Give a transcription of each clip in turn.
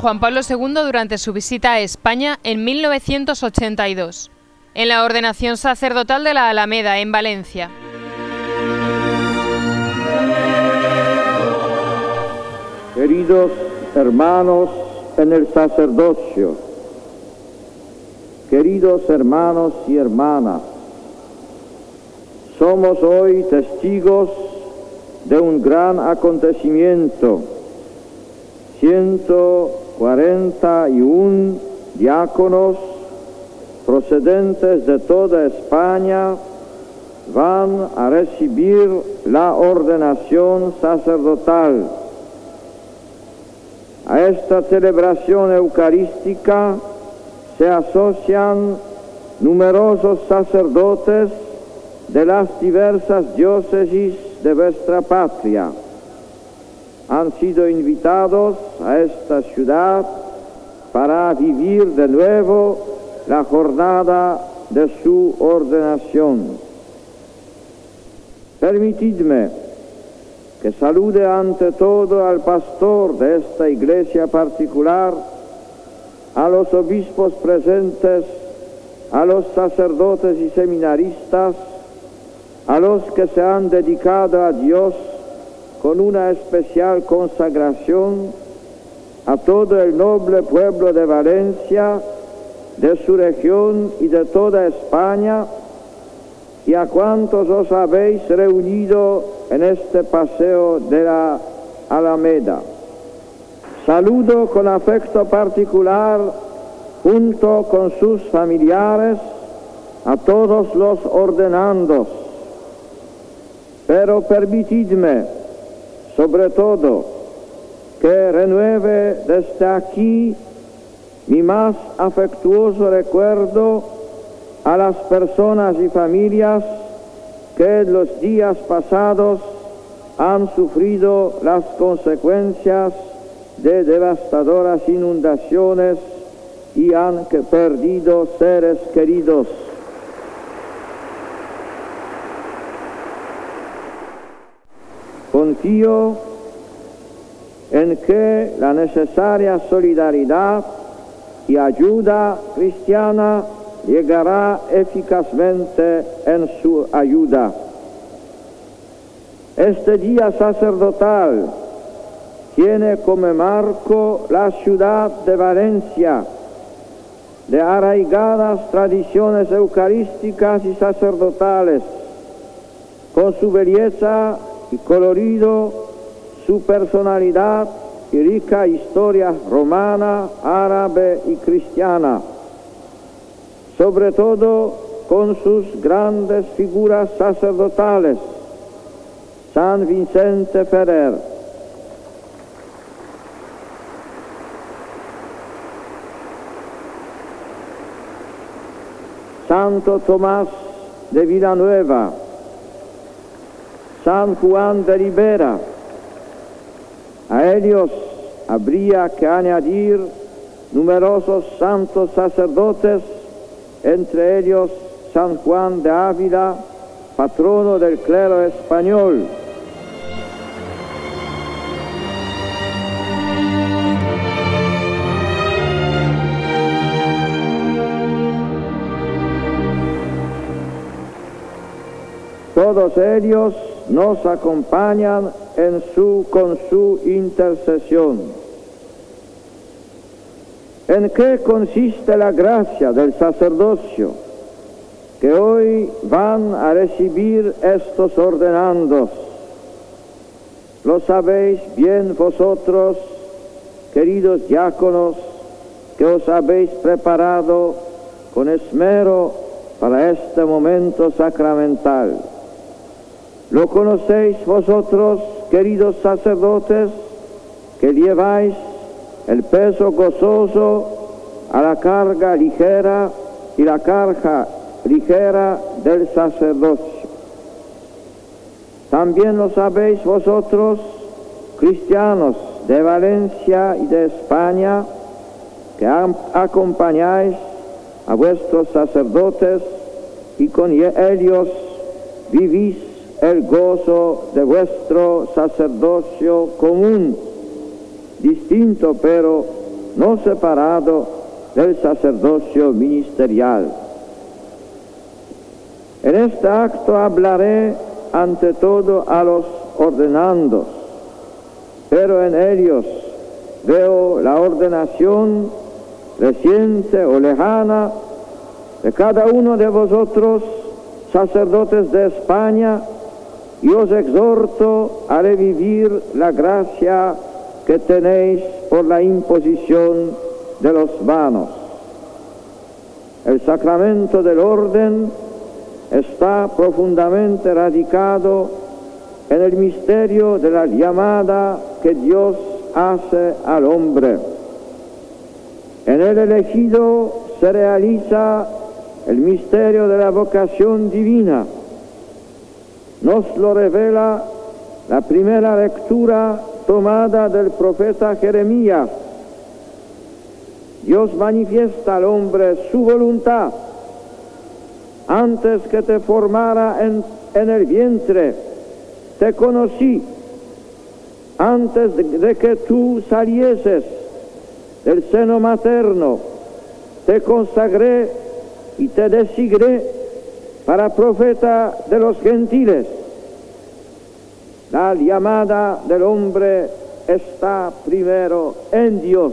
Juan Pablo II durante su visita a España en 1982, en la ordenación sacerdotal de la Alameda, en Valencia. Queridos hermanos en el sacerdocio, queridos hermanos y hermanas, somos hoy testigos de un gran acontecimiento. 141 diáconos procedentes de toda España van a recibir la ordenación sacerdotal. A esta celebración eucarística se asocian numerosos sacerdotes de las diversas diócesis de vuestra patria. Han sido invitados a esta ciudad para vivir de nuevo la jornada de su ordenación. Permitidme que salude ante todo al pastor de esta iglesia particular, a los obispos presentes, a los sacerdotes y seminaristas, a los que se han dedicado a Dios con una especial consagración, a todo el noble pueblo de Valencia, de su región y de toda España, y a cuantos os habéis reunido en este paseo de la Alameda. Saludo con afecto particular, junto con sus familiares, a todos los ordenandos pero permitidme, sobre todo, que renueve desde aquí mi más afectuoso recuerdo a las personas y familias que en los días pasados han sufrido las consecuencias de devastadoras inundaciones y han perdido seres queridos. En que la necesaria solidaridad y ayuda cristiana llegará eficazmente en su ayuda. Este día sacerdotal tiene como marco la ciudad de Valencia, de arraigadas tradiciones eucarísticas y sacerdotales, con su belleza y colorido su personalidad y rica historia romana, árabe y cristiana, sobre todo con sus grandes figuras sacerdotales, San Vicente Ferrer, Santo Tomás de Villanueva, San Juan de Ribera. A ellos habría que añadir numerosos santos sacerdotes, entre ellos San Juan de Ávila, patrono del clero español. Todos ellos nos acompañan en su, con su intercesión. ¿En qué consiste la gracia del sacerdocio que hoy van a recibir estos ordenandos? Lo sabéis bien vosotros, queridos diáconos, que os habéis preparado con esmero para este momento sacramental. Lo conocéis vosotros, queridos sacerdotes, que lleváis el peso gozoso a la carga ligera y la carga ligera del sacerdocio. También lo sabéis vosotros, cristianos de Valencia y de España, que acompañáis a vuestros sacerdotes y con ellos vivís el gozo de vuestro sacerdocio común, distinto pero no separado del sacerdocio ministerial. En este acto hablaré ante todo a los ordenandos, pero en ellos veo la ordenación reciente o lejana de cada uno de vosotros, sacerdotes de España, y os exhorto a revivir la gracia que tenéis por la imposición de los vanos. El sacramento del orden está profundamente radicado en el misterio de la llamada que Dios hace al hombre. En el elegido se realiza el misterio de la vocación divina. Nos lo revela la primera lectura tomada del profeta Jeremías. Dios manifiesta al hombre su voluntad antes que te formara en, el vientre, te conocí, antes de, de que tú salieses del seno materno, te consagré y te desigré para profeta de los gentiles. La llamada del hombre está primero en Dios,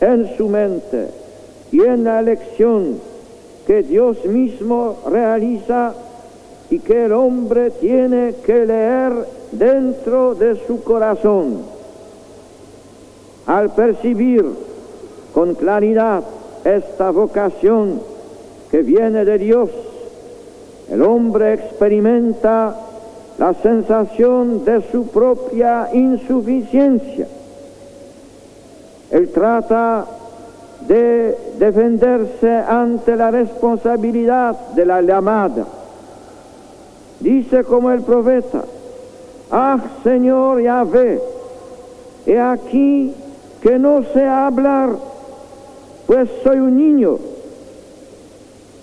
en su mente y en la elección que Dios mismo realiza y que el hombre tiene que leer dentro de su corazón. Al percibir con claridad esta vocación que viene de Dios, el hombre experimenta la sensación de su propia insuficiencia. Él trata de defenderse ante la responsabilidad de la llamada. Dice como el profeta, ah Señor Yahvé, he aquí que no sé hablar, pues soy un niño.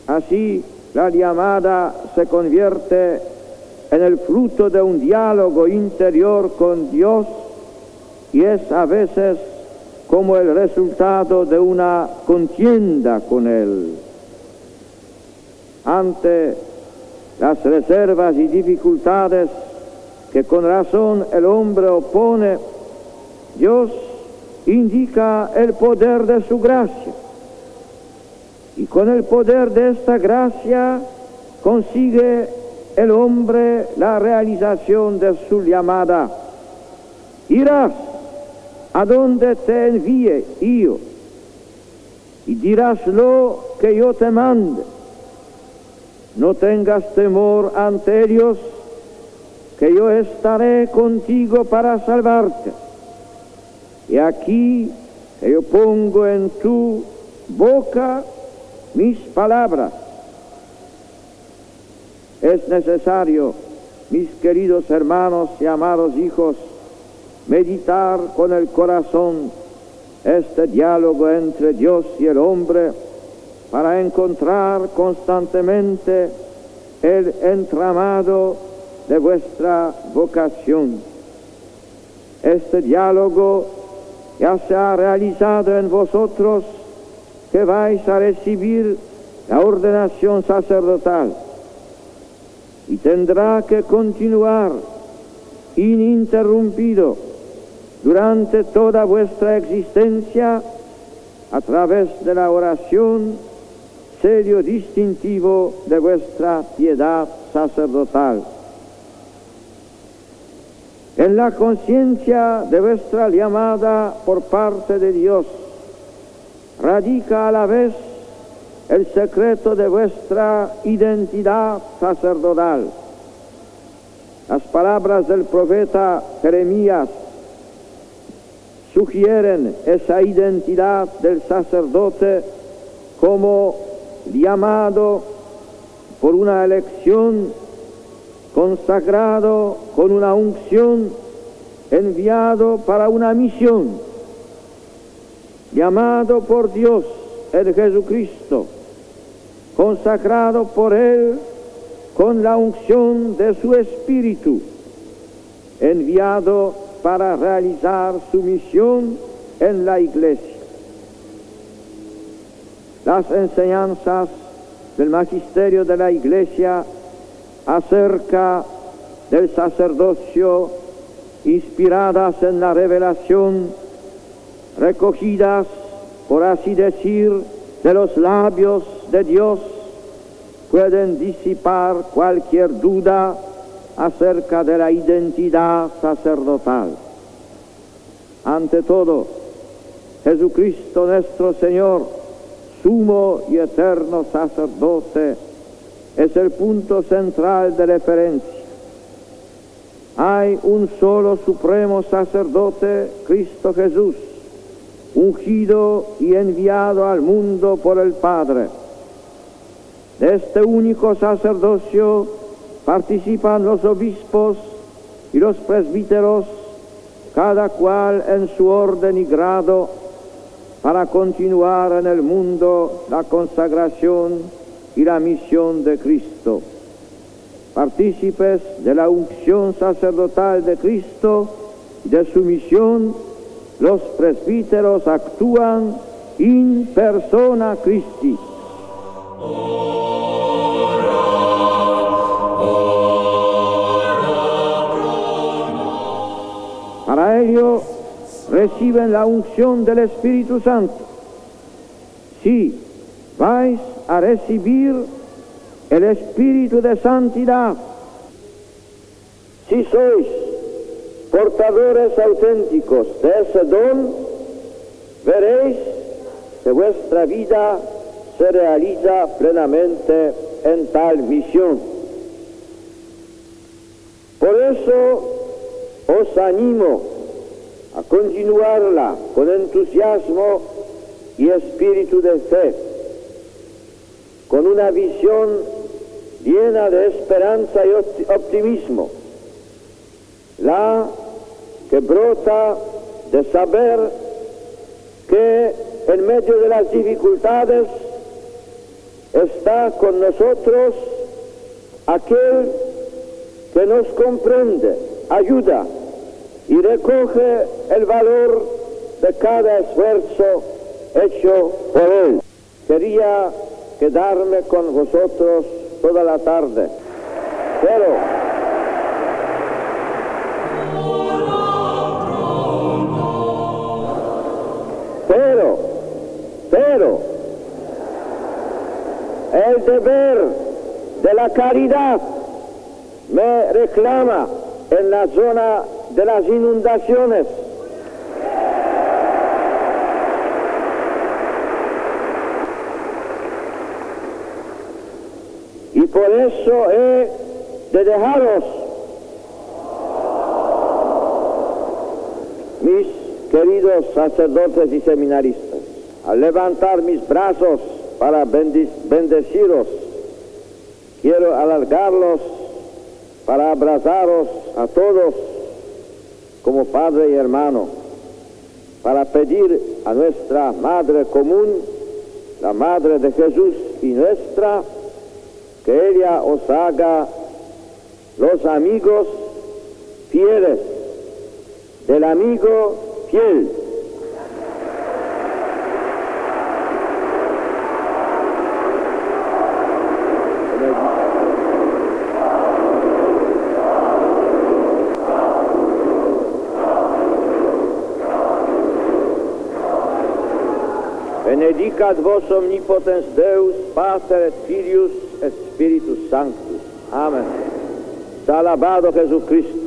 Así la llamada se convierte en el fruto de un diálogo interior con Dios y es a veces como el resultado de una contienda con Él. Ante las reservas y dificultades que con razón el hombre opone, Dios indica el poder de su gracia. Y con el poder de esta gracia consigue el hombre la realización de su llamada. Irás a donde te envíe yo, y dirás lo que yo te mande. No tengas temor ante ellos, que yo estaré contigo para salvarte. Y aquí yo pongo en tu boca mis palabras. Es necesario, mis queridos hermanos y amados hijos, meditar con el corazón este diálogo entre Dios y el hombre para encontrar constantemente el entramado de vuestra vocación. Este diálogo ya se ha realizado en vosotros que vais a recibir la ordenación sacerdotal y tendrá que continuar ininterrumpido durante toda vuestra existencia a través de la oración, sello distintivo de vuestra piedad sacerdotal. En la conciencia de vuestra llamada por parte de Dios radica a la vez el secreto de vuestra identidad sacerdotal. Las palabras del profeta Jeremías sugieren esa identidad del sacerdote como llamado por una elección, consagrado con una unción, enviado para una misión, llamado por Dios, el Jesucristo, consagrado por Él con la unción de su Espíritu, enviado para realizar su misión en la Iglesia. Las enseñanzas del magisterio de la Iglesia acerca del sacerdocio inspiradas en la revelación, recogidas, por así decir, de los labios de Dios, pueden disipar cualquier duda acerca de la identidad sacerdotal. Ante todo, Jesucristo nuestro Señor, sumo y eterno sacerdote, es el punto central de referencia. Hay un solo supremo sacerdote, Cristo Jesús, ungido y enviado al mundo por el Padre. De este único sacerdocio participan los obispos y los presbíteros, cada cual en su orden y grado, para continuar en el mundo la consagración y la misión de Cristo. Partícipes de la unción sacerdotal de Cristo de su misión, los presbíteros actúan in persona Christi. Para ello reciben la unción del Espíritu Santo. Sí, vais a recibir el Espíritu de Santidad. Si sois portadores auténticos de ese don, veréis que vuestra vida se realiza plenamente en tal misión. Por eso os animo a continuarla con entusiasmo y espíritu de fe, con una visión llena de esperanza y optimismo, la que brota de saber que en medio de las dificultades está con nosotros aquel que nos comprende, ayuda y recoge el valor de cada esfuerzo hecho por él. Quería quedarme con vosotros toda la tarde, pero el deber de la caridad me reclama en la zona de las inundaciones. Y por eso he de dejaros, mis queridos sacerdotes y seminaristas, al levantar mis brazos para bendeciros, quiero alargarlos para abrazaros a todos como padre y hermano, para pedir a nuestra Madre común, la Madre de Jesús y nuestra, que ella os haga los amigos fieles del amigo fiel. Benedicat vos omnipotens Deus, Pater et Filius et Spiritus Sanctus. Amén. Salabado Jesucristo.